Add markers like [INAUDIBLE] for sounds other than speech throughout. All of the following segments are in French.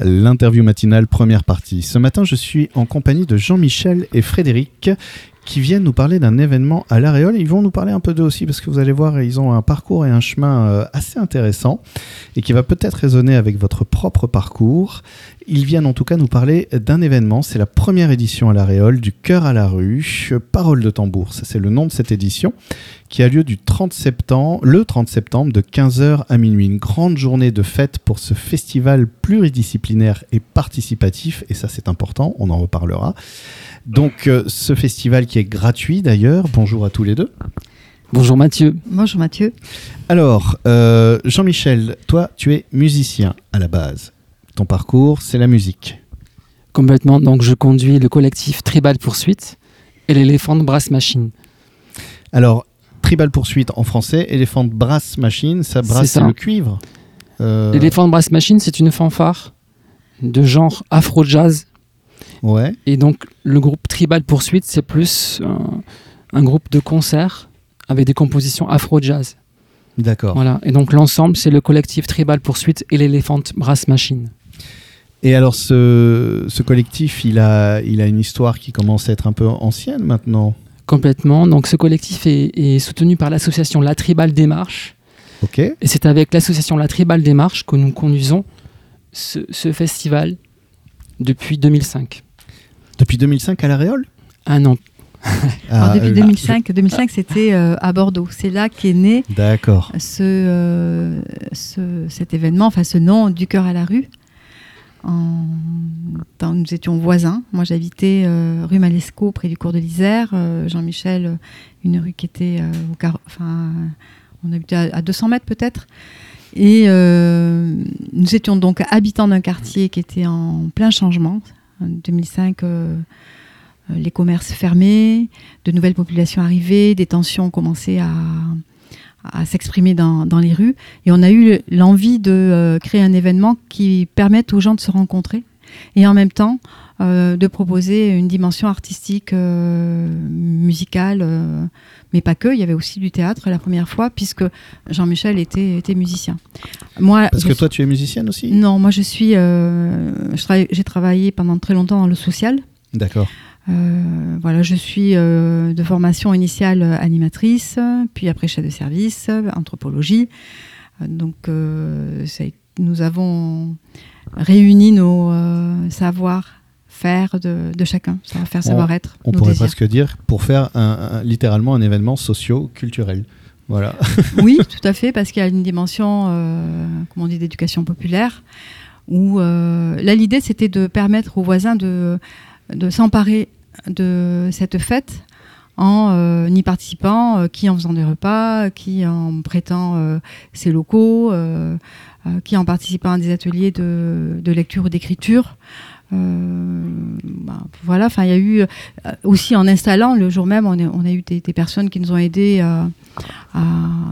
L'interview matinale, première partie. Ce matin, je suis en compagnie de Jean-Michel et Frédéric qui viennent nous parler d'un événement à l'Aréole. Ils vont nous parler un peu d'eux aussi parce que vous allez voir, ils ont un parcours et un chemin euh, assez intéressant et qui va peut-être résonner avec votre propre parcours. Ils viennent en tout cas nous parler d'un événement. C'est la première édition à l'Aréole du Cœur à la rue, Parole de tambour. Ça, c'est le nom de cette édition qui a lieu du 30 septembre, le 30 septembre de 15h à minuit. Une grande journée de fête pour ce festival pluridisciplinaire et participatif. Et ça, c'est important. On en reparlera. Donc, euh, ce festival qui est gratuit d'ailleurs. Bonjour à tous les deux. Bonjour Mathieu. Bonjour Mathieu. Alors, euh, Jean-Michel, toi, tu es musicien à la base. Ton parcours, c'est la musique. Complètement. Donc, je conduis le collectif Tribal Poursuite et l'éléphant Brass Machine. Alors, Tribal Poursuite en français, Elephant Brass Machine, ça brasse ça. le cuivre. Euh, L'éléphant Brass Machine, c'est une fanfare de genre afro-jazz. Ouais. Et donc, le groupe Tribal Poursuite, c'est plus un, un groupe de concert avec des compositions afro-jazz. D'accord. Voilà. Et donc, l'ensemble, c'est le collectif Tribal Poursuite et l'éléphant Brass Machine. Et alors, ce, ce collectif, il a, il a une histoire qui commence à être un peu ancienne maintenant. Complètement. Donc, ce collectif est, est soutenu par l'association La Tribal Démarche. Ok. Et c'est avec l'association La Tribal Démarche que nous conduisons ce, ce festival depuis 2005. Depuis 2005 à la Réole Un an. Alors, Ah, depuis [LAUGHS] euh, 2005, 2005 c'était euh, à Bordeaux. C'est là qu'est né D'accord. ce, euh, ce- cet événement, enfin ce nom du cœur à la rue. En, nous étions voisins. Moi, j'habitais euh, rue Malescaut, près du cours de l'Isère. Euh, Jean-Michel, une rue qui était euh, au car- enfin, on habitait à, à 200 mètres peut-être. Et euh, nous étions donc habitants d'un quartier qui était en plein changement. En 2005, euh, euh, les commerces fermés, de nouvelles populations arrivées, des tensions commençaient à, à s'exprimer dans, dans les rues. Et on a eu l'envie de euh, créer un événement qui permette aux gens de se rencontrer et en même temps euh, de proposer une dimension artistique, euh, musicale, euh, mais pas que. Il y avait aussi du théâtre la première fois, puisque Jean-Michel était, était musicien. Moi, Parce que suis- toi, tu es musicienne aussi? Non, moi je suis. J'ai travaillé pendant très longtemps dans le social. D'accord. Euh, voilà, je suis euh, de formation initiale animatrice, puis après chef de service, anthropologie. Donc, euh, ça nous avons réuni nos euh, savoir-faire de, de chacun, savoir-faire, On- savoir-être. On nos pourrait désirs. presque dire pour faire un- un- littéralement un événement socio-culturel. Voilà. [LAUGHS] Oui, [LAUGHS] tout à fait, parce qu'il y a une dimension, euh, comment on dit, d'éducation populaire, où euh, là, l'idée, c'était de permettre aux voisins de, de s'emparer de cette fête en euh, y participant, euh, qui en faisant des repas, qui en prêtant ses locaux, qui en participant à des ateliers de, lecture ou d'écriture. Euh, bah, voilà, enfin, il y a eu euh, aussi en installant le jour même, on a, eu des, personnes qui nous ont aidés à,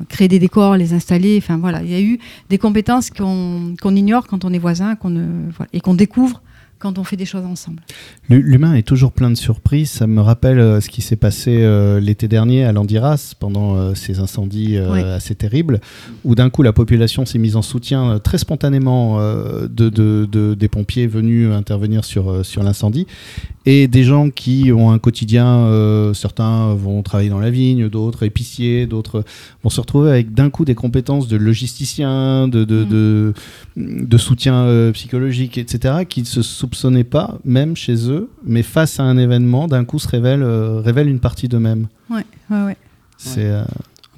créer des décors, les installer. Enfin voilà, il y a eu des compétences qu'on ignore quand on est voisin, et qu'on découvre quand on fait des choses ensemble. L'hu- L'humain est toujours plein de surprises. Ça me rappelle euh, ce qui s'est passé euh, l'été dernier à Landiras pendant euh, ces incendies Oui. assez terribles, où d'un coup la population s'est mise en soutien très spontanément de, de- de- des pompiers venus intervenir sur, sur l'incendie. Et des gens qui ont un quotidien, certains vont travailler dans la vigne, d'autres épiciers, d'autres vont se retrouver avec d'un coup des compétences de logisticien, de, de, Mm. de, de soutien psychologique, etc., qui se soupçonnaient pas, même chez eux, mais face à un événement, d'un coup se révèlent, euh, révèlent une partie d'eux-mêmes. Ouais, ouais, ouais. C'est euh,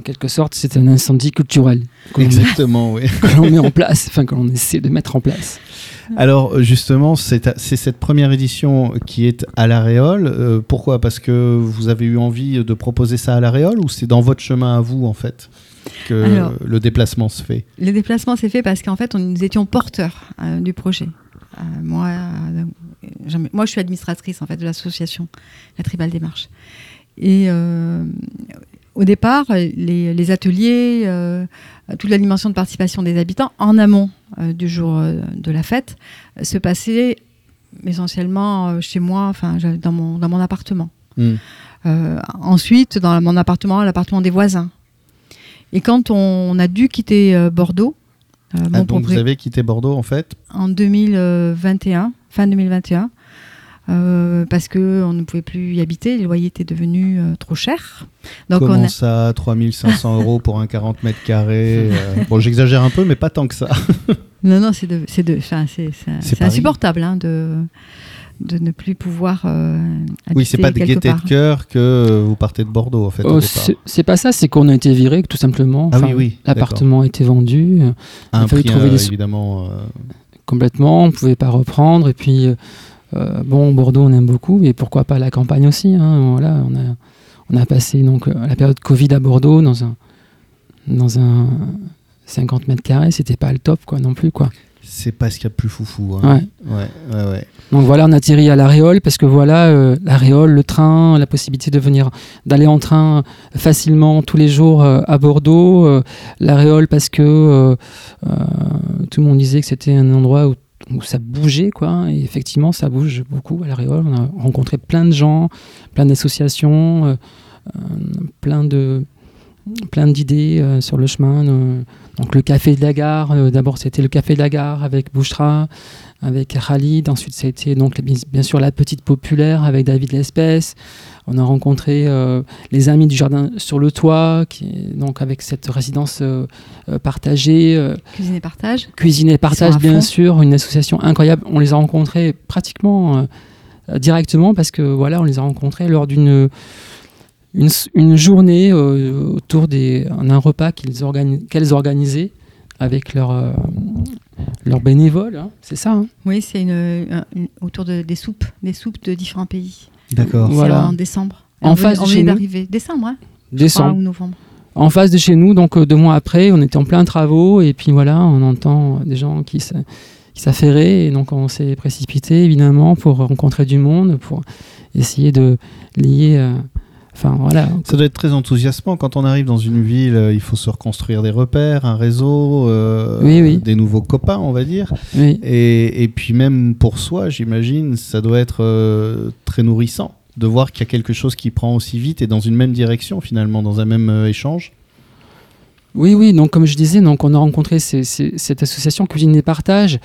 En quelque sorte, c'est un incendie culturel que l'on- exactement, oui. [LAUGHS] que l'on met en place, enfin que l'on essaie de mettre en place. Alors justement, c'est c'est cette première édition qui est à la Réole. Euh, pourquoi? Parce que vous avez eu envie de proposer ça à la Réole ou c'est dans votre chemin à vous en fait que Alors- le déplacement se fait? Le déplacement s'est fait parce qu'en fait, on, nous étions porteurs euh, du projet. Euh, moi, euh, moi, je suis administratrice en fait de l'association, la Tribal Démarche. Et euh, au départ, les, les ateliers, euh, toute la dimension de participation des habitants en amont euh, du jour euh, de la fête se passait essentiellement chez moi, enfin dans mon, dans mon appartement. Hmm. Ensuite, dans mon appartement, l'appartement des voisins. Et quand on a dû quitter Bordeaux, Euh, Ah, donc vous avez quitté Bordeaux en fait en 2021, fin 2021, euh, parce que on ne pouvait plus y habiter, les loyers étaient devenus euh, trop chers. Donc Comment on a- ça 3500 [LAUGHS] euros pour un 40 mètres carrés euh, Bon, j'exagère un peu, mais pas tant que ça. Non, non, c'est insupportable hein, de, de ne plus pouvoir. euh, Oui, c'est pas de gaieté part. de cœur que euh, vous partez de Bordeaux en fait. Oh, c'est pas ça, c'est qu'on a été viré, tout simplement. Ah oui, oui. L'appartement a été vendu À un il a fallu prix trouver euh, des évidemment. euh, complètement, on pouvait pas reprendre. Et puis, euh, bon, Bordeaux, on aime beaucoup, et pourquoi pas la campagne aussi. hein, voilà, on a, on a passé donc la période Covid à Bordeaux dans un, dans un 50 mètres carrés, c'était pas le top quoi non plus quoi. C'est pas ce qu'il y a de plus foufou. hein. Ouais. Ouais, ouais. Donc voilà, on atterrit à l'Aréole parce que voilà, euh, l'Aréole, le train, la possibilité de venir, d'aller en train facilement tous les jours euh, à Bordeaux. euh, L'Aréole parce que euh, euh, tout le monde disait que c'était un endroit où, où ça bougeait, quoi. Et effectivement, ça bouge beaucoup à l'Aréole. On a rencontré plein de gens, plein d'associations, euh, euh, plein de plein d'idées euh, sur le chemin. Donc le café de la gare, euh, d'abord c'était le café de la gare avec Bouchra, avec Khalid. Ensuite, été donc bien- sûr la petite populaire avec David Lespèce. On a rencontré euh, les amis du jardin sur le toit, qui est donc avec cette résidence euh, partagée, Cuisine et partage. cuisine et partage bien sûr, une association incroyable. On les a rencontrés pratiquement directement parce que voilà, on les a rencontrés lors d'une une, journée euh, autour des un repas organi- qu'elles organisaient avec leurs euh, leurs bénévoles, hein, c'est ça. hein Oui, c'est une, un- une- autour de, des soupes, des soupes de différents pays. D'accord. Voilà. C'est en décembre. En On venait- face de on chez venait nous. d'arriver. Décembre, hein Décembre. Fin ou novembre. en face de chez nous, donc euh, deux mois après, on était en plein travaux et puis voilà, on entend des gens qui se- qui s'affairaient et donc on s'est précipité évidemment pour rencontrer du monde, pour essayer de lier. euh, Enfin voilà. Ça doit être très enthousiasmant quand on arrive dans une ville. euh, il faut se reconstruire des repères, un réseau, euh, Oui, oui. des nouveaux copains, on va dire. Oui, Et, et puis même pour soi, j'imagine, ça doit être euh, très nourrissant de voir qu'il y a quelque chose qui prend aussi vite et dans une même direction finalement, dans un même euh, échange. Oui, oui. Donc comme je disais, donc on a rencontré ces- ces- cette association Cuisine et Partage.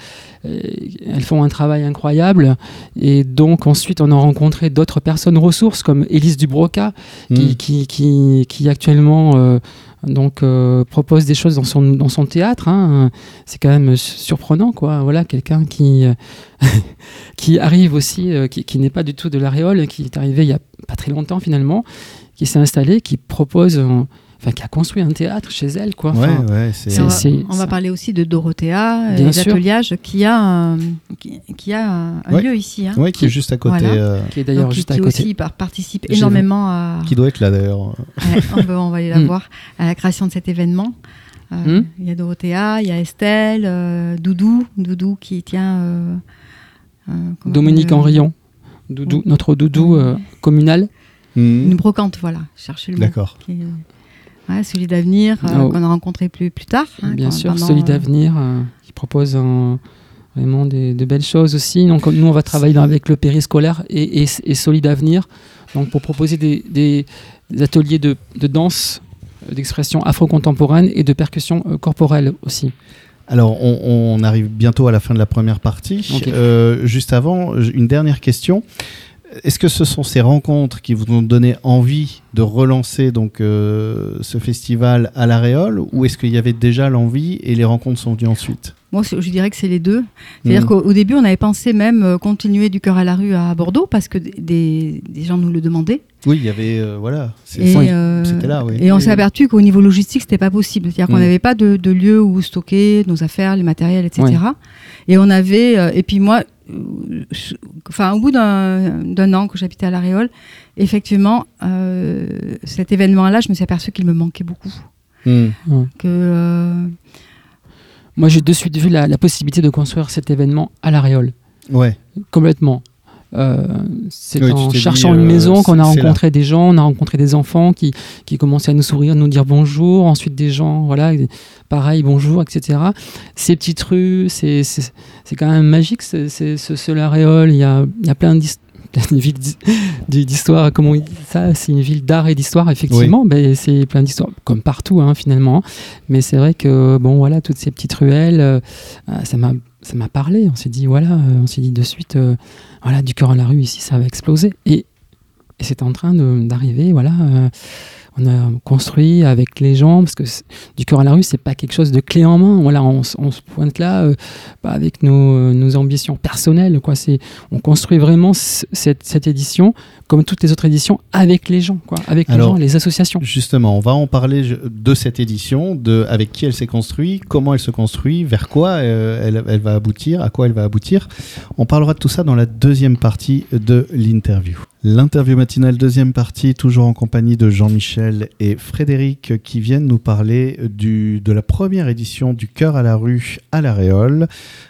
Euh, elles font un travail incroyable et donc ensuite on a rencontré d'autres personnes ressources comme Élise Dubroca qui, Mm. qui, qui, qui actuellement euh, donc, euh, propose des choses dans son, dans son théâtre. hein. C'est quand même surprenant, quoi. Voilà, quelqu'un qui, [LAUGHS] qui arrive aussi, euh, qui, n'est pas du tout de l'aréole, qui est arrivé il y a pas très longtemps finalement, qui s'est installé, qui propose, enfin, qui a construit un théâtre chez elle, quoi. Ouais, Enfin, ouais, on, va, on parler aussi de Dorothea, Bien sûr. d'ateliage, qui a un, qui, qui a un, Ouais. lieu ici. hein. Ouais, qui est juste à côté. Voilà. euh, qui est d'ailleurs Donc, qui, juste à qui côté. aussi par- participe J'ai énormément à, qui doit être là d'ailleurs. Ouais, on, [LAUGHS] va, on va aller la Mm. voir à la création de cet événement. Euh, Mm. Il y a Dorothea, il y a Estelle, euh, Doudou, Doudou qui tient. euh, euh, Dominique Henrion, Doudou, Oui. notre doudou euh, communal. Hmm, Une brocante, voilà, cherchez le mot. D'accord. Ouais, celui d'avenir, euh, Oh. qu'on a rencontré plus, plus tard. hein, Bien quand- sûr, pendant, Solid euh, Avenir, euh, qui propose un- vraiment des, de belles choses aussi. Donc, nous, on va travailler dans- avec le périscolaire et, et, et Solid Avenir donc, pour proposer des, des- des ateliers de, de danse, d'expression afro-contemporaine et de percussion euh, corporelle aussi. Alors, on, on arrive bientôt à la fin de la première partie. Euh, juste avant, une dernière question. Est-ce que ce sont ces rencontres qui vous ont donné envie de relancer donc euh, ce festival à l'Aréole ou est-ce qu'il y avait déjà l'envie et les rencontres sont venues ensuite? Moi, je dirais que c'est les deux. C'est-à-dire Mm. qu'au au début, on avait pensé même euh, continuer du cœur à la rue à Bordeaux parce que des- gens nous le demandaient. Oui, il y avait euh, voilà. Et, Oui, euh, c'était là, oui. Et on s'est aperçu qu'au niveau logistique, c'était pas possible. C'est-à-dire qu'on Mm. n'avait pas de, de lieu où stocker nos affaires, les matériels, etc. Et on avait. et puis moi, je- enfin, au bout d'un an que j'habitais à La Réole, effectivement, euh, cet événement-là, je me suis aperçu qu'il me manquait beaucoup. Hmm. Que euh, Moi, j'ai de suite vu la, la possibilité de construire cet événement à l'Aréole, Ouais. complètement. Euh, c'est Oui, en dit, cherchant une euh, maison qu'on a là. rencontré des gens, on a rencontré des enfants qui, qui commençaient à nous sourire, nous dire bonjour, ensuite des gens, voilà, pareil, bonjour, etc. Ces petites rues, c'est c'est- c'est quand même magique, c'est- ce, L'Aréole, il y a, y a plein d'his- une [LAUGHS] ville d'histoire, comment on dit ça C'est une ville d'art et d'histoire, effectivement. Ben, c'est plein d'histoires, comme partout, hein, finalement. Mais c'est vrai que, bon, voilà, toutes ces petites ruelles, euh, ça m'a ça m'a parlé. On s'est dit, voilà, on s'est dit de suite, voilà, du cœur à la rue, ici, ça va exploser. Et, et c'est en train d'arriver, voilà on a construit avec les gens, parce que du cœur à la rue, c'est pas quelque chose de clé en main. Voilà, on, se pointe là euh, pas avec nos, nos, ambitions personnelles. On construit vraiment cette, édition, comme toutes les autres éditions, avec les gens, quoi, avec les gens, les associations. Justement, on va en parler de cette édition, de avec qui elle s'est construite, comment elle se construit, vers quoi euh, elle, elle va aboutir, à quoi elle va aboutir. On parlera de tout ça dans la deuxième partie de l'interview. L'interview matinale, deuxième partie, toujours en compagnie de Jean-Michel et Frédéric qui viennent nous parler du, de la première édition du Cœur à la rue à la Réole,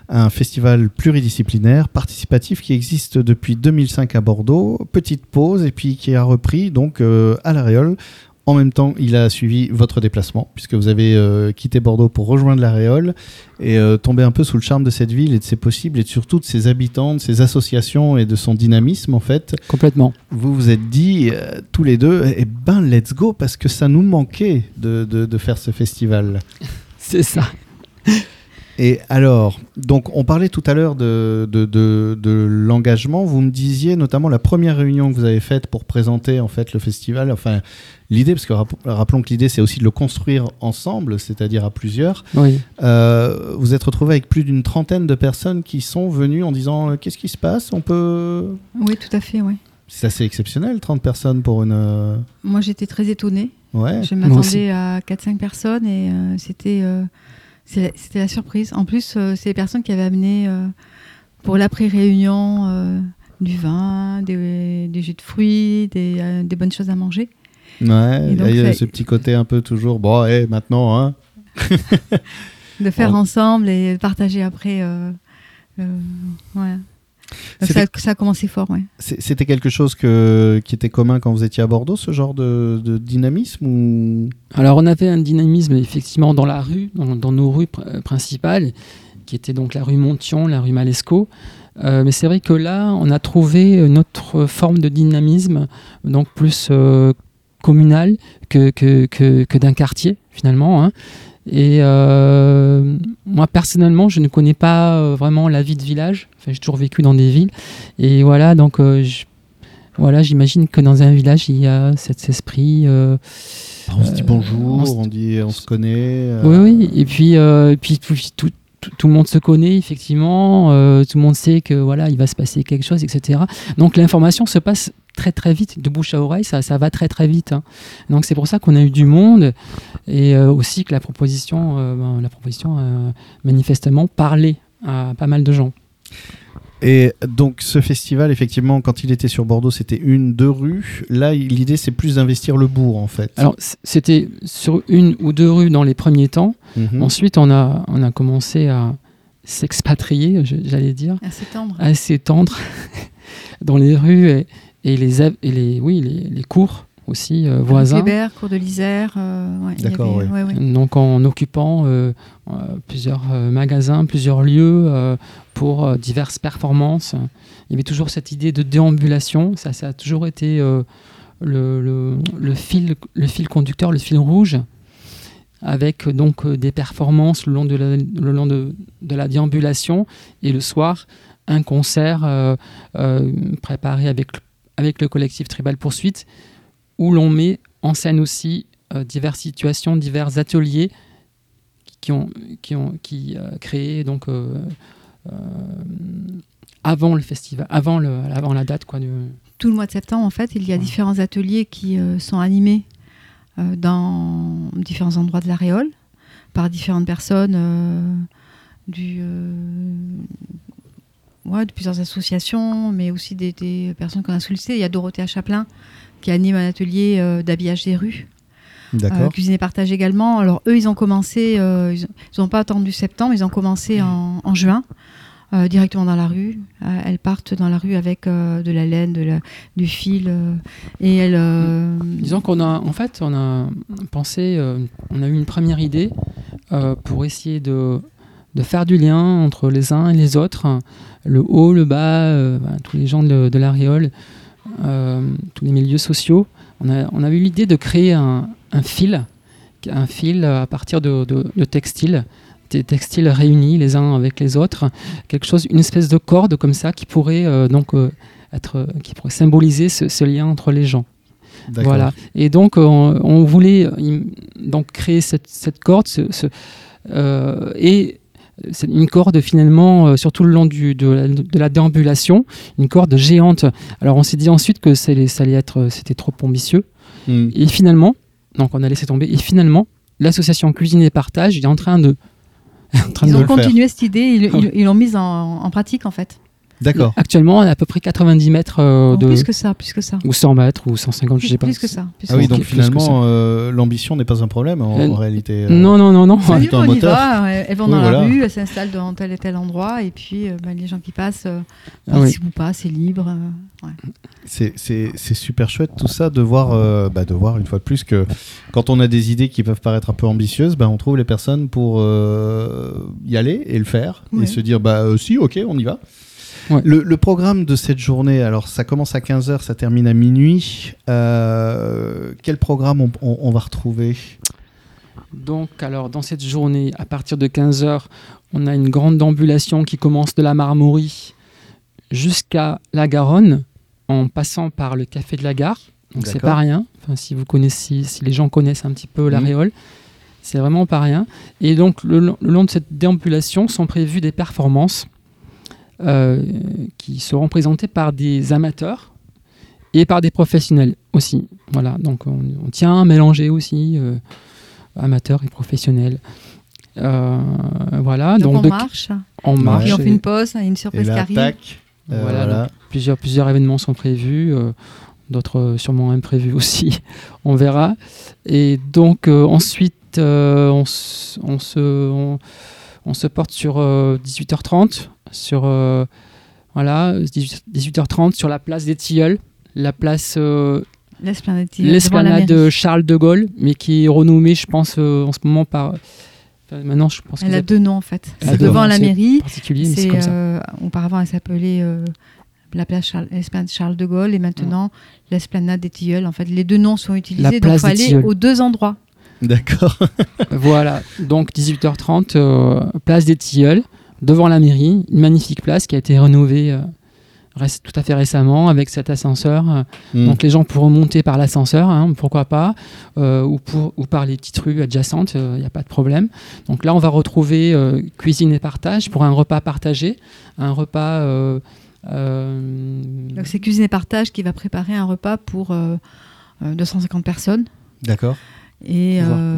un festival pluridisciplinaire participatif qui existe depuis 2005 à Bordeaux. Petite pause et puis qui a repris donc euh, à la Réole en même temps, il a suivi votre déplacement, puisque vous avez euh, quitté Bordeaux pour rejoindre la Réole et euh, tomber un peu sous le charme de cette ville et de ses possibles et surtout de ses habitants, de ses associations et de son dynamisme en fait. Complètement. Vous vous êtes dit euh, tous les deux, eh ben let's go, parce que ça nous manquait de, de faire ce festival. [LAUGHS] C'est ça. Et alors, donc on parlait tout à l'heure de, de, l'engagement. Vous me disiez notamment la première réunion que vous avez faite pour présenter en fait le festival. Enfin, l'idée, parce que rappelons que l'idée c'est aussi de le construire ensemble, c'est-à-dire à plusieurs. Oui. Euh, vous êtes retrouvé avec plus d'une trentaine de personnes qui sont venues en disant euh, qu'est-ce qui se passe? On peut. Oui, tout à fait, oui. C'est assez exceptionnel, 30 personnes pour une. Euh, Moi j'étais très étonnée. Ouais. Je m'attendais à 4-5 personnes et c'était. C'était la surprise. En plus, euh, c'est les personnes qui avaient amené euh, pour l'après-réunion euh, du vin, des, jus de fruits, des, bonnes choses à manger. Ouais, il y a ce petit côté un peu toujours, bon, et maintenant, hein [LAUGHS] De faire ensemble et partager après. ouais. Ça, ça, a commencé fort, ouais. C'était quelque chose que, qui était commun quand vous étiez à Bordeaux, ce genre de, dynamisme ou... Alors on avait un dynamisme effectivement dans la rue, dans, nos rues principales, qui était donc la rue Montion, la rue Malesco. Euh, mais c'est vrai que là, on a trouvé notre forme de dynamisme, donc plus euh, communal que, que, que, que d'un quartier finalement. Hein. Et euh, moi, personnellement, je ne connais pas euh, vraiment la vie de village. Enfin, j'ai toujours vécu dans des villes. Et voilà, donc, euh, voilà, j'imagine que dans un village, il y a cet esprit. on se dit bonjour, on, dit on se connaît. Oui, oui. Et puis, puis tout, tout, le monde se connaît, effectivement. tout le monde sait que voilà, il va se passer quelque chose, etc. Donc, l'information se passe très très vite, de bouche à oreille, ça, ça va très très vite. Hein. Donc c'est pour ça qu'on a eu du monde et euh, aussi que la proposition, euh, ben, la proposition a manifestement parlé à pas mal de gens. Et donc ce festival, effectivement, quand il était sur Bordeaux, c'était une, deux rues. Là, l'idée, c'est plus d'investir le bourg, en fait. Alors, c'était sur une ou deux rues dans les premiers temps. Mhm. Ensuite, on a, on a commencé à s'expatrier, j'allais dire. À s'étendre. À s'étendre [LAUGHS] dans les rues. Et, et les, et les, oui, les, les cours aussi euh, voisins. Kléber, cours de l'Isère. Euh, ouais, D'accord, oui. Ouais, Donc en occupant euh, plusieurs magasins, plusieurs lieux pour diverses performances. Il y avait toujours cette idée de déambulation. Ça, ça a toujours été le, le, le, fil, le fil conducteur, le fil rouge avec donc des performances le long de la, le long de, de la déambulation et le soir un concert préparé avec avec le collectif Tribal Poursuite, où l'on met en scène aussi euh, diverses situations, divers ateliers qui ont, qui ont qui, euh, créé donc euh, avant le festival, avant, le, avant la date. Quoi, Tout le mois de septembre, en fait, il y a différents ateliers qui sont animés dans différents endroits de la Réole par différentes personnes du, ouais, de plusieurs associations, mais aussi des, personnes qu'on a sollicitées. Il y a Dorothée Chaplin qui anime un atelier euh, d'habillage des rues. D'accord. Euh, cuisine et partage également. Alors eux, ils ont commencé, euh, ils n'ont pas attendu septembre, ils ont commencé en, juin. directement dans la rue. elles partent dans la rue avec de la laine, de la, du fil. et elles. Disons qu'on a, en fait, on a pensé, on a eu une première idée pour essayer de de faire du lien entre les uns et les autres, le haut, le bas, euh, tous les gens de, de l'aréole, euh, tous les milieux sociaux. On a, on a eu l'idée de créer un, un fil, un fil à partir de, de, de textiles, des textiles réunis les uns avec les autres, quelque chose, une espèce de corde comme ça qui pourrait euh, donc être, qui pourrait symboliser ce, ce lien entre les gens. Voilà. Et donc, on, on voulait donc créer cette, cette corde ce- ce- euh, et une corde finalement euh, sur tout le long du, de, la, de la déambulation, une corde géante. Alors, on s'est dit ensuite que ça allait, ça allait être, euh, c'était trop ambitieux. Hmm. Et finalement, donc on a laissé tomber. Et finalement, l'association Cuisine et Partage est en train de, [LAUGHS] en train Ils de ont faire. continué cette idée, [LAUGHS] ils l'ont mise en, en pratique en fait. D'accord. Actuellement, on a à peu près 90 mètres euh, Non, de, Plus que ça, plus que ça. ou 100 mètres ou 150, je sais pas. Plus que ça. plus Ah oui, donc plus finalement, euh, l'ambition n'est pas un problème en, Euh, en réalité. Non, non, non, non. Y un on y moteur. va, euh, elles vont Oui, dans voilà. la rue, elles s'installent dans tel et tel endroit, et puis euh, bah, les gens qui passent, euh, Ah oui. ou pas, c'est libre. euh, ouais. C'est- super chouette tout ça de voir, euh, bah, de voir une fois de plus que quand on a des idées qui peuvent paraître un peu ambitieuses, bah, on trouve les personnes pour euh, y aller et le faire Ouais. et se dire bah euh, si ok on y va. Ouais. Le, le programme de cette journée, alors ça commence à 15h, ça termine à minuit. Euh, quel programme on, on- on va retrouver? Donc, alors, dans cette journée, à partir de 15h, on a une grande ambulation qui commence de la Marmorie jusqu'à la Garonne, en passant par le café de la gare. Donc, c'est pas rien. Enfin, si vous connaissez, si les gens connaissent un petit peu l'aréole, c'est vraiment pas rien. Et donc, le, long- le long de cette déambulation sont prévues des performances qui seront présentées par des amateurs et par des professionnels aussi. Voilà, donc on, on tient à mélanger aussi euh, amateurs et professionnels. Euh, voilà, Donc, donc, on de- marche, on marche. puis on fait et une pause, il y a une Et surprise là, qui arrive. tac, euh, Voilà, voilà. plusieurs, plusieurs événements sont prévus, euh, d'autres euh, sûrement imprévus [LAUGHS] aussi, on verra. Et donc euh, ensuite, euh, on, se, on, on se porte sur euh, 18h30, sur, euh, voilà, 18 18h30 sur la place des Tilleuls, la place, euh, L'esplanade de Charles de Gaulle, mais qui est renommée, je pense, euh, en ce moment par... maintenant, je pense Elle a deux noms en fait. C'est devant la c'est mairie. particulier, mais comme ça. euh, auparavant elle s'appelait euh, la place Charles, l'esplanade Charles de Gaulle et maintenant l'esplanade des Tilleuls. En fait, les deux noms sont utilisés, donc il faut aller aux deux endroits. D'accord. Voilà, donc 18h30, euh, place des Tilleuls, devant la mairie, une magnifique place qui a été rénovée euh, tout à fait récemment avec cet ascenseur. euh, Hmm. Donc les gens pourront monter par l'ascenseur, hein, pourquoi pas, euh, ou, pour, ou par les petites rues adjacentes, il n'y a pas de problème. Donc là, on va retrouver euh, cuisine et partage pour un repas partagé, un repas... euh, euh, Donc c'est Cuisine et Partage qui va préparer un repas pour euh, euh, 250 personnes. D'accord. Et euh,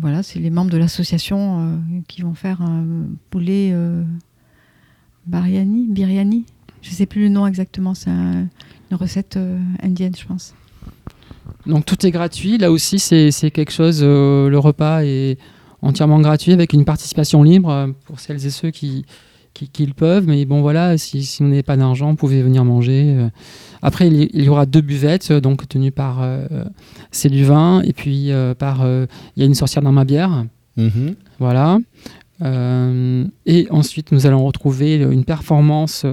voilà, c'est les membres de l'association euh, qui vont faire un poulet euh, bariani, biryani. Je sais plus le nom exactement, c'est un- une recette euh, indienne, je pense. Donc tout est gratuit. Là aussi, c'est quelque chose. euh, le repas est entièrement gratuit avec une participation libre euh, pour celles et ceux qui, qui, qui le peuvent. Mais bon, voilà, si, si vous n'avez pas d'argent, vous pouvez venir manger. euh. Après, il y, il y aura deux buvettes, euh, donc tenues par. euh, c'est du vin et puis par. Il y a une sorcière dans ma bière. Mhm. Voilà. Euh, et ensuite, nous allons retrouver une performance.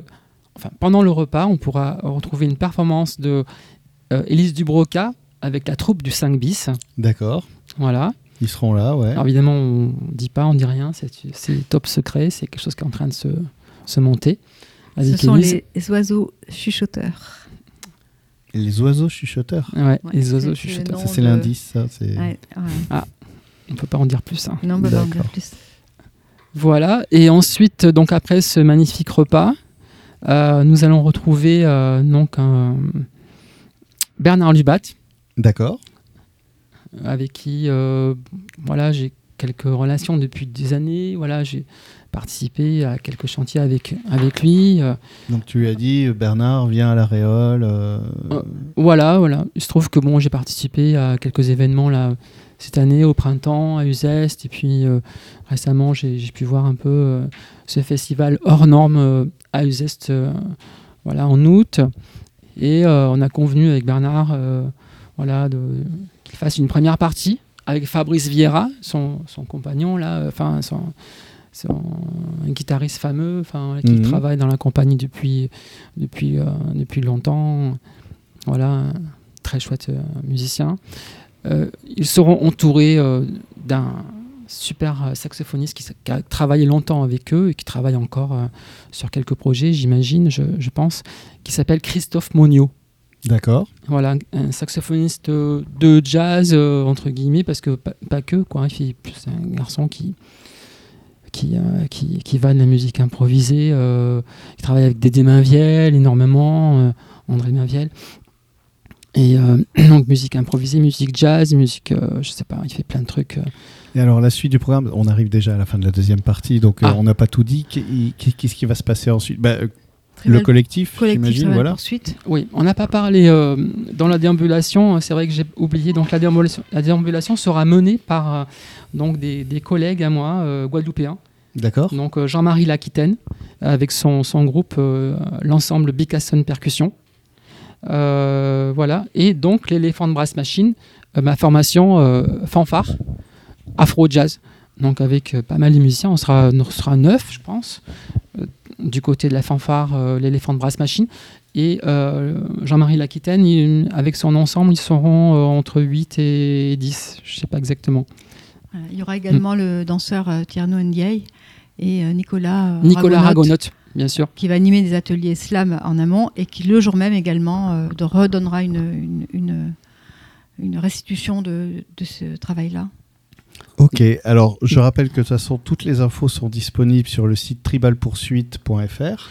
Enfin, pendant le repas, on pourra retrouver une performance de euh, Élise Dubroca avec la troupe du 5 bis. D'accord. Voilà. Ils seront là, ouais. Alors évidemment, on dit pas, on dit rien. C'est top secret. C'est quelque chose qui est en train de se, se monter. Ce sont les oiseaux chuchoteurs. Les oiseaux chuchoteurs. Ouais, Ouais, les oiseaux chuchoteurs. le Ça, c'est de- l'indice, ça. Ouais, ouais. On peut pas en dire plus. hein. Non, on peut pas en dire plus. Voilà. Et ensuite, donc après ce magnifique repas, euh, nous allons retrouver euh, donc Bernard Lubat, D'accord. Avec qui euh, voilà, j'ai quelques relations depuis des années. Voilà, j'ai participé à quelques chantiers avec, avec lui. euh, Donc tu lui as dit, Bernard, viens à la Réole. euh, Euh, Voilà, voilà. Il se trouve que bon, j'ai participé à quelques événements là cette année au printemps à Uzeste et puis euh, récemment j'ai pu voir un peu euh, ce festival hors norme euh, à Uzeste euh, voilà en août et euh, on a convenu avec Bernard euh, voilà qu'il fasse une première partie avec Fabrice Vieira son, son compagnon là euh, enfin son un, guitariste fameux, enfin, qui Mhm. travaille dans la compagnie depuis, depuis, euh, depuis longtemps. Voilà, très chouette euh, musicien. Euh, ils seront entourés d'un super saxophoniste qui, a travaillé longtemps avec eux et qui travaille encore sur quelques projets, j'imagine, je, je pense, qui s'appelle Christophe Monio. D'accord. Voilà, un saxophoniste de jazz, euh, entre guillemets, parce que pas, pas que, quoi. Plus un garçon qui, qui, euh, qui, qui va de la musique improvisée, euh, qui travaille avec Dédé Mainviel énormément, euh, André Mainviel. Et [CLEARS THROAT] donc musique improvisée, musique jazz, musique, je sais pas, il fait plein de trucs. Et alors, la suite du programme, on arrive déjà à la fin de la deuxième partie, donc Ah. on n'a pas tout dit. Qu'est- Qu'est-ce qui va se passer ensuite? Bah, euh, Très Le collectif, collectif voilà. poursuite. Oui, on n'a pas parlé euh, dans la déambulation. C'est vrai que j'ai oublié. Donc la déambulation, la déambulation sera menée par euh, donc des, des collègues à moi euh, guadeloupéens. D'accord. Donc euh, Jean-Marie Laquitaine avec son, son groupe euh, l'ensemble Bicasson Percussion. Euh, voilà. Et donc l'éléphant de brass machine, euh, ma formation euh, fanfare, afro jazz. Donc avec euh, pas mal de musiciens, on sera, on sera neuf, je pense, du côté de la fanfare, euh, l'éléphant de brass machine. Et euh, Jean-Marie Laquitaine, il- avec son ensemble, ils seront euh, entre 8 et 10, je sais pas exactement. Voilà, Il y aura également Mm. le danseur Tierno Ndiaye et Nicolas, Nicolas bien sûr. qui va animer des ateliers slam en amont et qui le jour même également redonnera une, une, une, une restitution de, de ce travail-là. Ok, alors je rappelle que de toute façon, toutes les infos sont disponibles sur le site tribalpoursuite.fr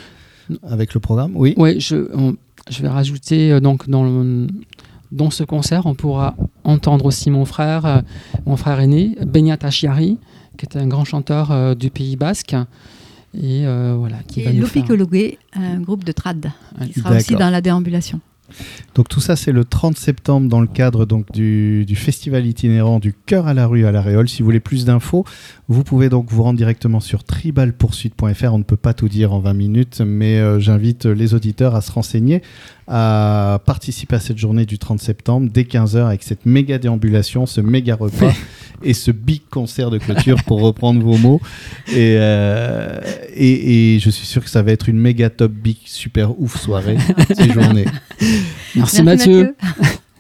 avec le programme. Oui. Oui, je, on- je vais rajouter euh, donc dans, le- dans ce concert, on pourra entendre aussi mon frère, euh, mon frère aîné, Benyat Achiari, qui est un grand chanteur euh, du Pays Basque. Et euh, voilà, qui va nous faire- un groupe de trad, qui sera aussi dans la déambulation. Donc tout ça, c'est le 30 septembre dans le cadre donc, du, festival itinérant du Cœur à la rue à la Réole. Si vous voulez plus d'infos, vous pouvez donc vous rendre directement sur tribalpoursuite.fr. On ne peut pas tout dire en 20 minutes, mais euh, j'invite les auditeurs à se renseigner, à participer à cette journée du 30 septembre dès 15h avec cette méga déambulation, ce méga repas [LAUGHS] et ce big concert de clôture pour reprendre vos mots. Et, euh, et, et je suis sûr que ça va être une méga top big super ouf soirée [LAUGHS] ces journées. Merci, Mathieu. Mathieu. [LAUGHS]